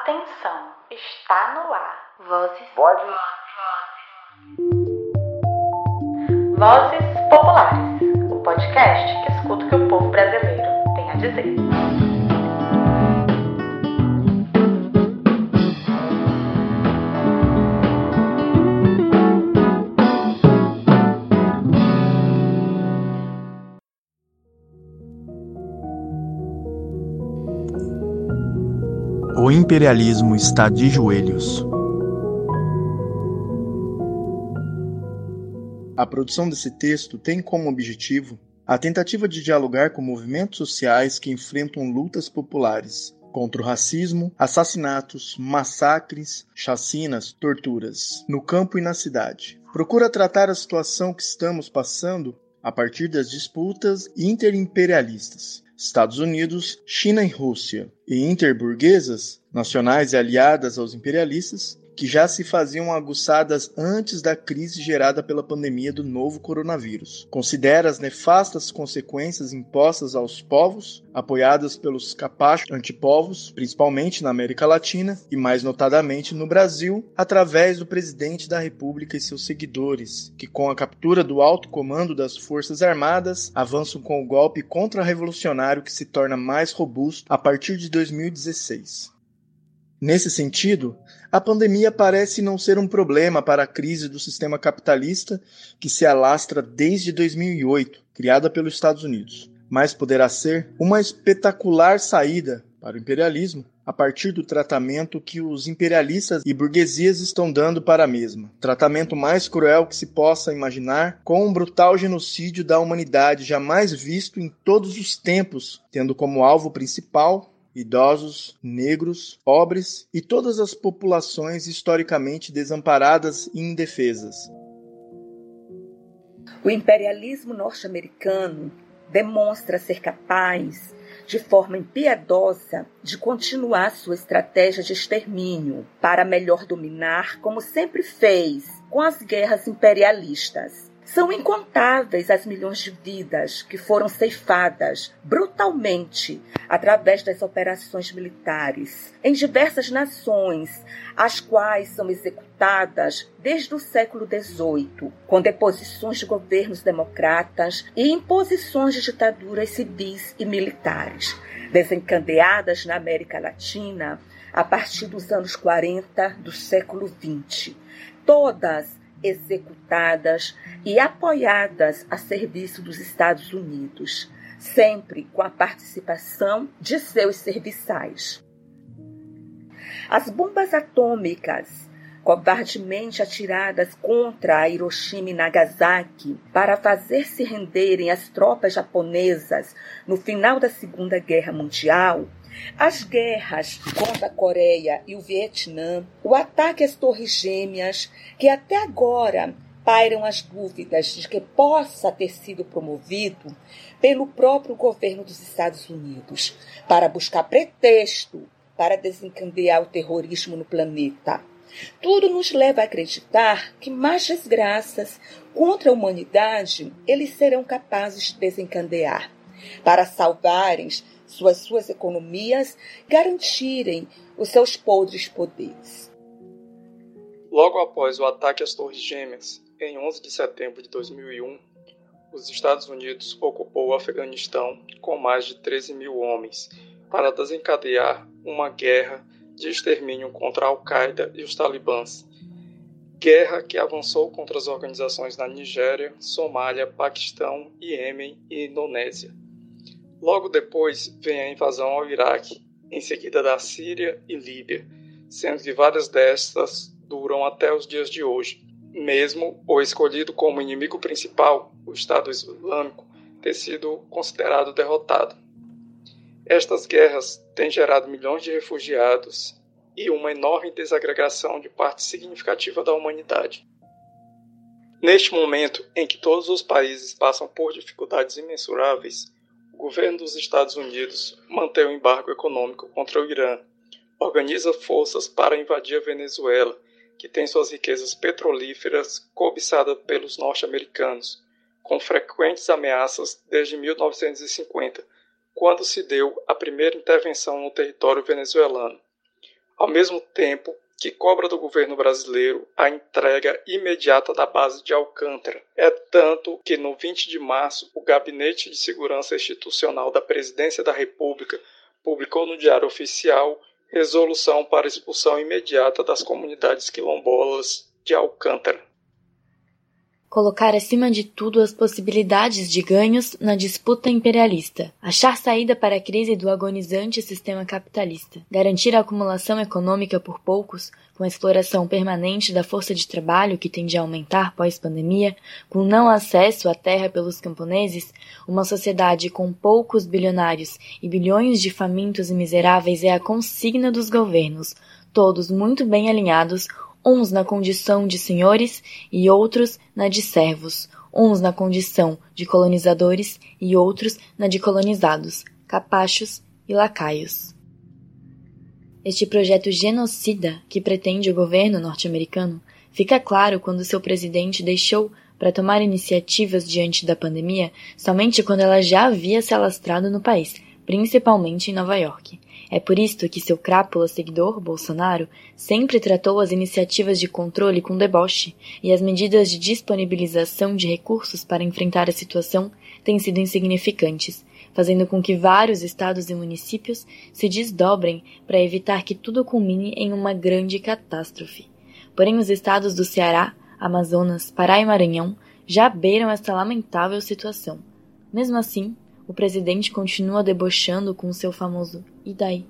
Atenção, está no ar. Vozes. Vozes. Vozes Populares, o podcast que escuta o que o povo brasileiro tem a dizer. O imperialismo está de joelhos. A produção desse texto tem como objetivo a tentativa de dialogar com movimentos sociais que enfrentam lutas populares contra o racismo, assassinatos, massacres, chacinas, torturas, no campo e na cidade. Procura tratar a situação que estamos passando a partir das disputas interimperialistas, Estados Unidos, China e Rússia, e interburguesas, nacionais e aliadas aos imperialistas, que já se faziam aguçadas antes da crise gerada pela pandemia do novo coronavírus. Considera as nefastas consequências impostas aos povos, apoiadas pelos capachos antipovos, principalmente na América Latina e mais notadamente no Brasil, através do presidente da República e seus seguidores, que com a captura do alto comando das Forças Armadas, avançam com o golpe contra-revolucionário que se torna mais robusto a partir de 2016. Nesse sentido, a pandemia parece não ser um problema para a crise do sistema capitalista que se alastra desde 2008, criada pelos Estados Unidos, mas poderá ser uma espetacular saída para o imperialismo a partir do tratamento que os imperialistas e burguesias estão dando para a mesma. Tratamento mais cruel que se possa imaginar, com um brutal genocídio da humanidade jamais visto em todos os tempos, tendo como alvo principal idosos, negros, pobres e todas as populações historicamente desamparadas e indefesas. O imperialismo norte-americano demonstra ser capaz, de forma impiedosa, de continuar sua estratégia de extermínio para melhor dominar, como sempre fez, com as guerras imperialistas. São incontáveis as milhões de vidas que foram ceifadas brutalmente através das operações militares em diversas nações, as quais são executadas desde o século XVIII, com deposições de governos democratas e imposições de ditaduras civis e militares, desencadeadas na América Latina a partir dos anos 40 do século XX. Todas executadas e apoiadas a serviço dos Estados Unidos, sempre com a participação de seus serviçais. As bombas atômicas, covardemente atiradas contra Hiroshima e Nagasaki para fazer se renderem as tropas japonesas no final da Segunda Guerra Mundial, as guerras contra a Coreia e o Vietnã, o ataque às Torres Gêmeas, que até agora pairam as dúvidas de que possa ter sido promovido pelo próprio governo dos Estados Unidos para buscar pretexto para desencadear o terrorismo no planeta. Tudo nos leva a acreditar que mais desgraças contra a humanidade eles serão capazes de desencadear para salvarem suas, suas economias, garantirem os seus podres poderes. Logo após o ataque às Torres Gêmeas, em 11 de setembro de 2001, os Estados Unidos ocupou o Afeganistão com mais de 13 mil homens para desencadear uma guerra de extermínio contra a Al-Qaeda e os talibãs. Guerra que avançou contra as organizações na Nigéria, Somália, Paquistão, Iêmen e Indonésia. Logo depois vem a invasão ao Iraque, em seguida da Síria e Líbia, sendo que várias destas duram até os dias de hoje, mesmo o escolhido como inimigo principal, o Estado Islâmico, ter sido considerado derrotado. Estas guerras têm gerado milhões de refugiados e uma enorme desagregação de parte significativa da humanidade. Neste momento em que todos os países passam por dificuldades imensuráveis, governo dos Estados Unidos mantém o embargo econômico contra o Irã, organiza forças para invadir a Venezuela, que tem suas riquezas petrolíferas cobiçadas pelos norte-americanos, com frequentes ameaças desde 1950, quando se deu a primeira intervenção no território venezuelano. ao mesmo tempo que cobra do governo brasileiro a entrega imediata da base de Alcântara. É tanto que no 20 de março, o Gabinete de Segurança Institucional da Presidência da República publicou no Diário Oficial resolução para expulsão imediata das comunidades quilombolas de Alcântara colocar acima de tudo as possibilidades de ganhos na disputa imperialista, achar saída para a crise do agonizante sistema capitalista, garantir a acumulação econômica por poucos, com a exploração permanente da força de trabalho que tende a aumentar pós-pandemia, com não acesso à terra pelos camponeses, uma sociedade com poucos bilionários e bilhões de famintos e miseráveis é a consigna dos governos, todos muito bem alinhados uns na condição de senhores e outros na de servos, uns na condição de colonizadores e outros na de colonizados, capachos e lacaios. Este projeto genocida que pretende o governo norte-americano fica claro quando seu presidente deixou para tomar iniciativas diante da pandemia somente quando ela já havia se alastrado no país, principalmente em Nova York. É por isto que seu crápula seguidor, Bolsonaro, sempre tratou as iniciativas de controle com deboche e as medidas de disponibilização de recursos para enfrentar a situação têm sido insignificantes, fazendo com que vários estados e municípios se desdobrem para evitar que tudo culmine em uma grande catástrofe. Porém, os estados do Ceará, Amazonas, Pará e Maranhão já beiram esta lamentável situação. Mesmo assim, o presidente continua debochando com seu famoso e daí?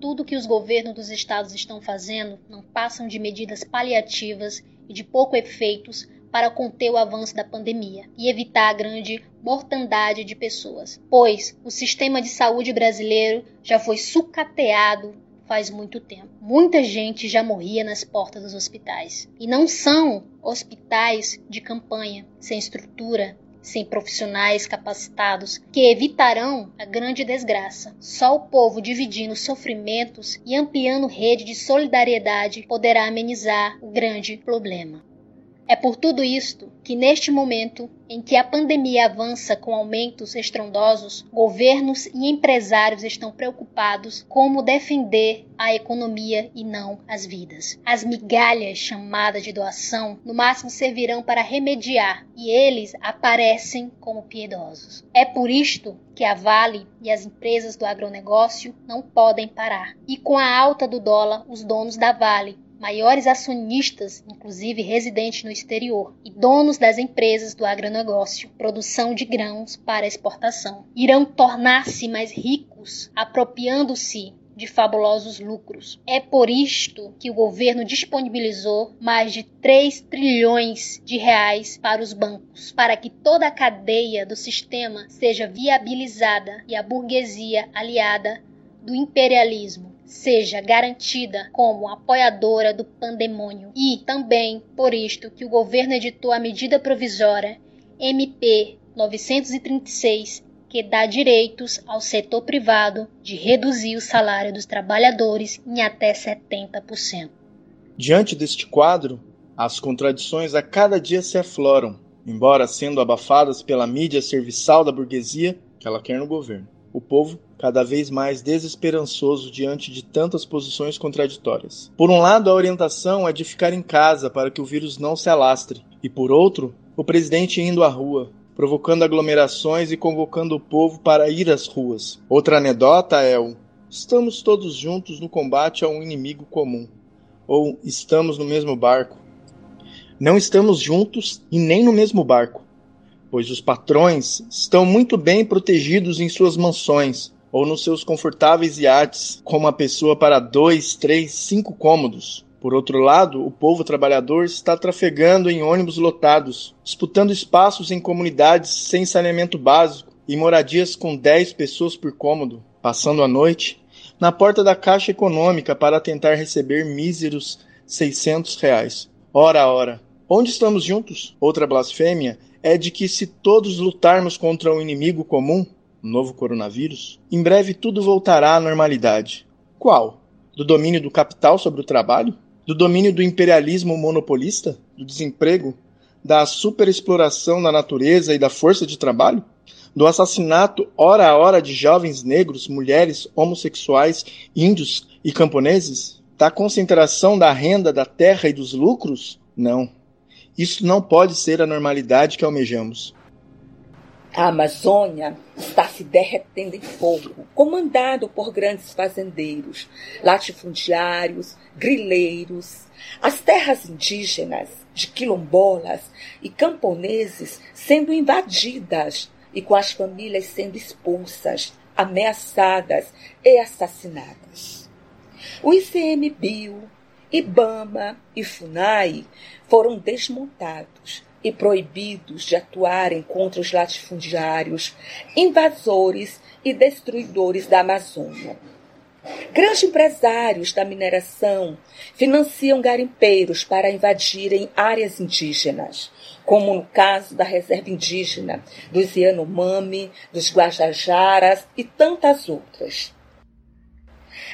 Tudo que os governos dos estados estão fazendo não passam de medidas paliativas e de pouco efeitos para conter o avanço da pandemia e evitar a grande mortandade de pessoas, pois o sistema de saúde brasileiro já foi sucateado faz muito tempo. Muita gente já morria nas portas dos hospitais. E não são hospitais de campanha, sem estrutura, sem profissionais capacitados que evitarão a grande desgraça. Só o povo dividindo sofrimentos e ampliando rede de solidariedade poderá amenizar o grande problema. É por tudo isto que, neste momento em que a pandemia avança com aumentos estrondosos, governos e empresários estão preocupados como defender a economia e não as vidas. As migalhas chamadas de doação, no máximo servirão para remediar, e eles aparecem como piedosos. É por isto que a Vale e as empresas do agronegócio não podem parar. E com a alta do dólar, os donos da Vale maiores acionistas, inclusive residentes no exterior, e donos das empresas do agronegócio, produção de grãos para exportação, irão tornar-se mais ricos, apropriando-se de fabulosos lucros. É por isto que o governo disponibilizou mais de 3 trilhões de reais para os bancos, para que toda a cadeia do sistema seja viabilizada e a burguesia aliada do imperialismo seja garantida como apoiadora do pandemônio e também por isto que o governo editou a medida provisória MP 936 que dá direitos ao setor privado de reduzir o salário dos trabalhadores em até 70%. Diante deste quadro, as contradições a cada dia se afloram, embora sendo abafadas pela mídia serviçal da burguesia que ela quer no governo. O povo cada vez mais desesperançoso diante de tantas posições contraditórias. Por um lado, a orientação é de ficar em casa para que o vírus não se alastre, e por outro, o presidente indo à rua, provocando aglomerações e convocando o povo para ir às ruas. Outra anedota é o estamos todos juntos no combate a um inimigo comum, ou estamos no mesmo barco. Não estamos juntos e nem no mesmo barco, pois os patrões estão muito bem protegidos em suas mansões, ou nos seus confortáveis iates, com uma pessoa para dois, três, cinco cômodos. Por outro lado, o povo trabalhador está trafegando em ônibus lotados, disputando espaços em comunidades sem saneamento básico e moradias com 10 pessoas por cômodo, passando a noite na porta da Caixa Econômica para tentar receber míseros 600 reais. Ora, ora, onde estamos juntos? Outra blasfêmia é de que se todos lutarmos contra um inimigo comum, novo coronavírus, em breve tudo voltará à normalidade. Qual? Do domínio do capital sobre o trabalho? Do domínio do imperialismo monopolista? Do desemprego? Da superexploração da natureza e da força de trabalho? do assassinato hora a hora de jovens negros, mulheres, homossexuais, índios e camponeses? Da concentração da renda, da terra e dos lucros? Não. Isso não pode ser a normalidade que almejamos. A Amazônia está se derretendo em fogo, comandado por grandes fazendeiros, latifundiários, grileiros. As terras indígenas de quilombolas e camponeses sendo invadidas e com as famílias sendo expulsas, ameaçadas e assassinadas. O ICMBio, IBAMA e FUNAI foram desmontados e proibidos de atuarem contra os latifundiários, invasores e destruidores da Amazônia. Grandes empresários da mineração financiam garimpeiros para invadirem áreas indígenas, como no caso da reserva indígena dos Yanomami, dos Guajajaras e tantas outras.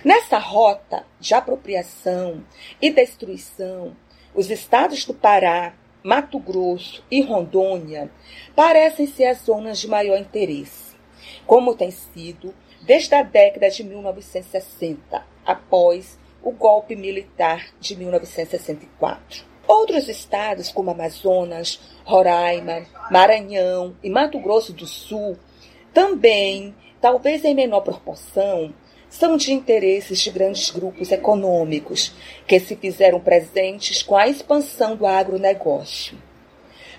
Nessa rota de apropriação e destruição, os estados do Pará, Mato Grosso e Rondônia parecem ser as zonas de maior interesse, como tem sido desde a década de 1960, após o golpe militar de 1964. Outros estados, como Amazonas, Roraima, Maranhão e Mato Grosso do Sul, também, talvez em menor proporção, são de interesses de grandes grupos econômicos que se fizeram presentes com a expansão do agronegócio.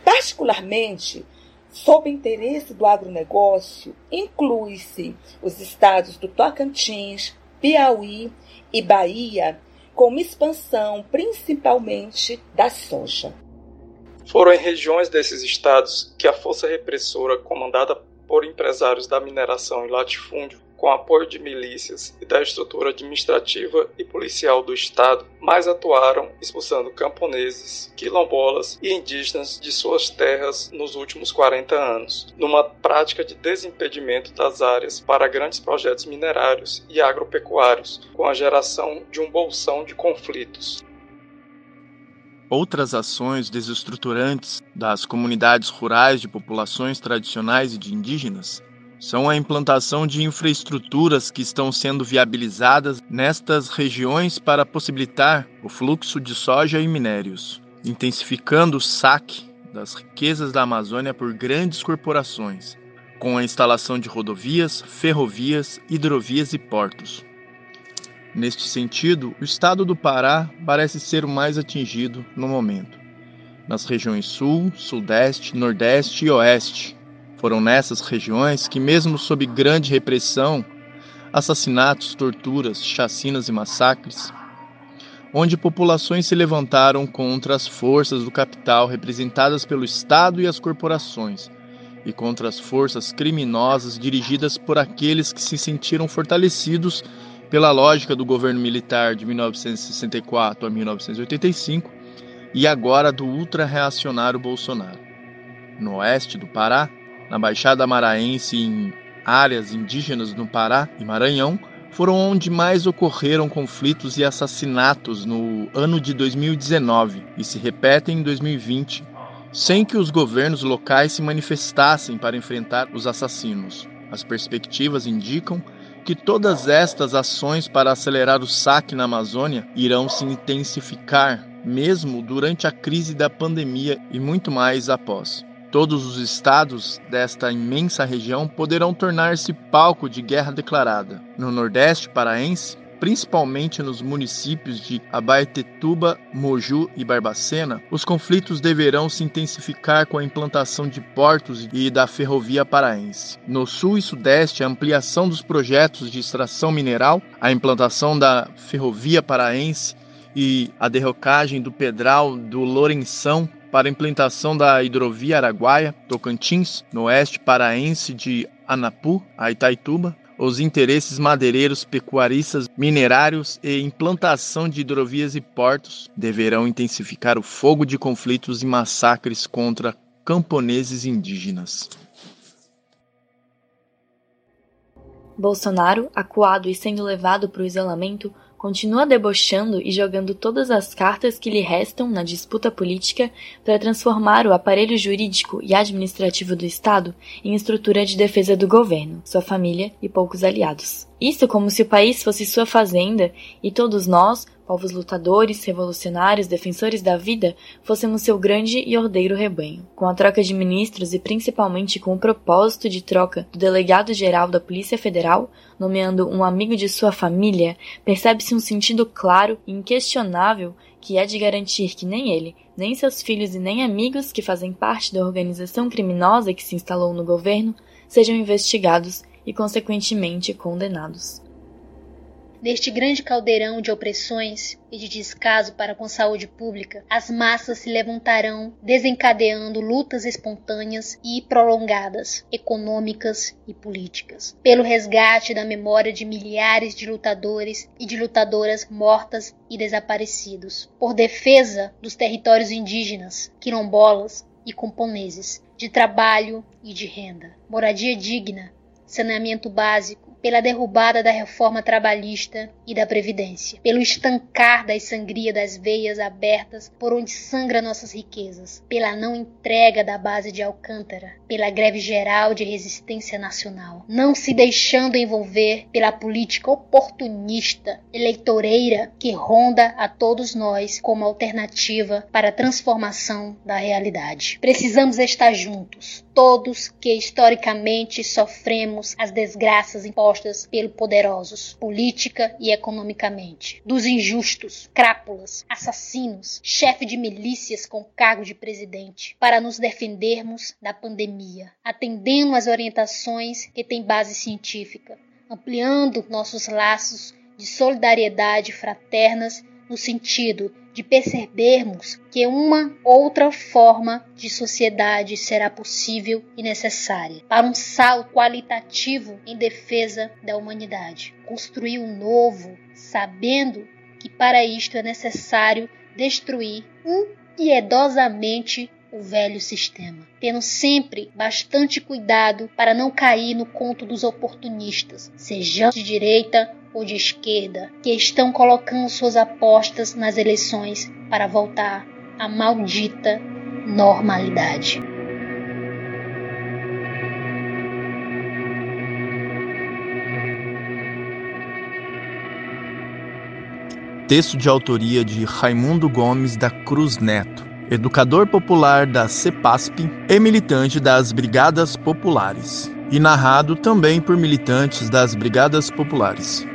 Particularmente, sob interesse do agronegócio, inclui-se os estados do Tocantins, Piauí e Bahia, com expansão principalmente da soja. Foram em regiões desses estados que a força repressora comandada por empresários da mineração e latifúndio com apoio de milícias e da estrutura administrativa e policial do Estado, mais atuaram expulsando camponeses, quilombolas e indígenas de suas terras nos últimos 40 anos, numa prática de desimpedimento das áreas para grandes projetos minerários e agropecuários, com a geração de um bolsão de conflitos. Outras ações desestruturantes das comunidades rurais de populações tradicionais e de indígenas são a implantação de infraestruturas que estão sendo viabilizadas nestas regiões para possibilitar o fluxo de soja e minérios, intensificando o saque das riquezas da Amazônia por grandes corporações, com a instalação de rodovias, ferrovias, hidrovias e portos. Neste sentido, o estado do Pará parece ser o mais atingido no momento. Nas regiões Sul, Sudeste, Nordeste e Oeste, foram nessas regiões que, mesmo sob grande repressão, assassinatos, torturas, chacinas e massacres, onde populações se levantaram contra as forças do capital representadas pelo Estado e as corporações, e contra as forças criminosas dirigidas por aqueles que se sentiram fortalecidos pela lógica do governo militar de 1964 a 1985 e agora do ultra-reacionário Bolsonaro. No oeste do Pará, na Baixada Maranhense em áreas indígenas no Pará e Maranhão, foram onde mais ocorreram conflitos e assassinatos no ano de 2019 e se repetem em 2020, sem que os governos locais se manifestassem para enfrentar os assassinos. As perspectivas indicam que todas estas ações para acelerar o saque na Amazônia irão se intensificar, mesmo durante a crise da pandemia e muito mais após. Todos os estados desta imensa região poderão tornar-se palco de guerra declarada. No Nordeste paraense, principalmente nos municípios de Abaetetuba, Moju e Barbacena, os conflitos deverão se intensificar com a implantação de portos e da ferrovia paraense. No sul e sudeste, a ampliação dos projetos de extração mineral, a implantação da ferrovia paraense e a derrocagem do pedral do Lourenção para a implantação da hidrovia Araguaia, Tocantins, no oeste paraense de Anapu, a Itaituba, os interesses madeireiros, pecuaristas, minerários e implantação de hidrovias e portos deverão intensificar o fogo de conflitos e massacres contra camponeses indígenas. Bolsonaro, acuado e sendo levado para o isolamento, continua debochando e jogando todas as cartas que lhe restam na disputa política para transformar o aparelho jurídico e administrativo do Estado em estrutura de defesa do governo, sua família e poucos aliados. Isso como se o país fosse sua fazenda e todos nós, povos lutadores, revolucionários, defensores da vida, fôssemos seu grande e ordeiro rebanho. Com a troca de ministros e principalmente com o propósito de troca do delegado-geral da Polícia Federal, nomeando um amigo de sua família, percebe-se um sentido claro e inquestionável que é de garantir que nem ele, nem seus filhos e nem amigos que fazem parte da organização criminosa que se instalou no governo sejam investigados e, consequentemente, condenados. Neste grande caldeirão de opressões e de descaso para com a saúde pública, as massas se levantarão desencadeando lutas espontâneas e prolongadas, econômicas e políticas, pelo resgate da memória de milhares de lutadores e de lutadoras mortas e desaparecidos, por defesa dos territórios indígenas, quilombolas e camponeses, de trabalho e de renda, moradia digna, saneamento básico, pela derrubada da reforma trabalhista e da Previdência, pelo estancar da sangria das veias abertas por onde sangra nossas riquezas, pela não entrega da base de Alcântara, pela greve geral de resistência nacional, não se deixando envolver pela política oportunista, eleitoreira que ronda a todos nós como alternativa para a transformação da realidade. Precisamos estar juntos, todos que historicamente sofremos as desgraças impostas pelos poderosos, política e economicamente, dos injustos, crápulas, assassinos, chefe de milícias com cargo de presidente, para nos defendermos da pandemia, atendendo às orientações que têm base científica, ampliando nossos laços de solidariedade fraternas no sentido de percebermos que uma outra forma de sociedade será possível e necessária para um salto qualitativo em defesa da humanidade. Construir um novo, sabendo que para isto é necessário destruir impiedosamente o velho sistema, tendo sempre bastante cuidado para não cair no conto dos oportunistas, sejam de direita ou de esquerda, que estão colocando suas apostas nas eleições para voltar à maldita normalidade. Texto de autoria de Raimundo Gomes da Cruz Neto, educador popular da CEPASP e militante das Brigadas Populares, e narrado também por militantes das Brigadas Populares.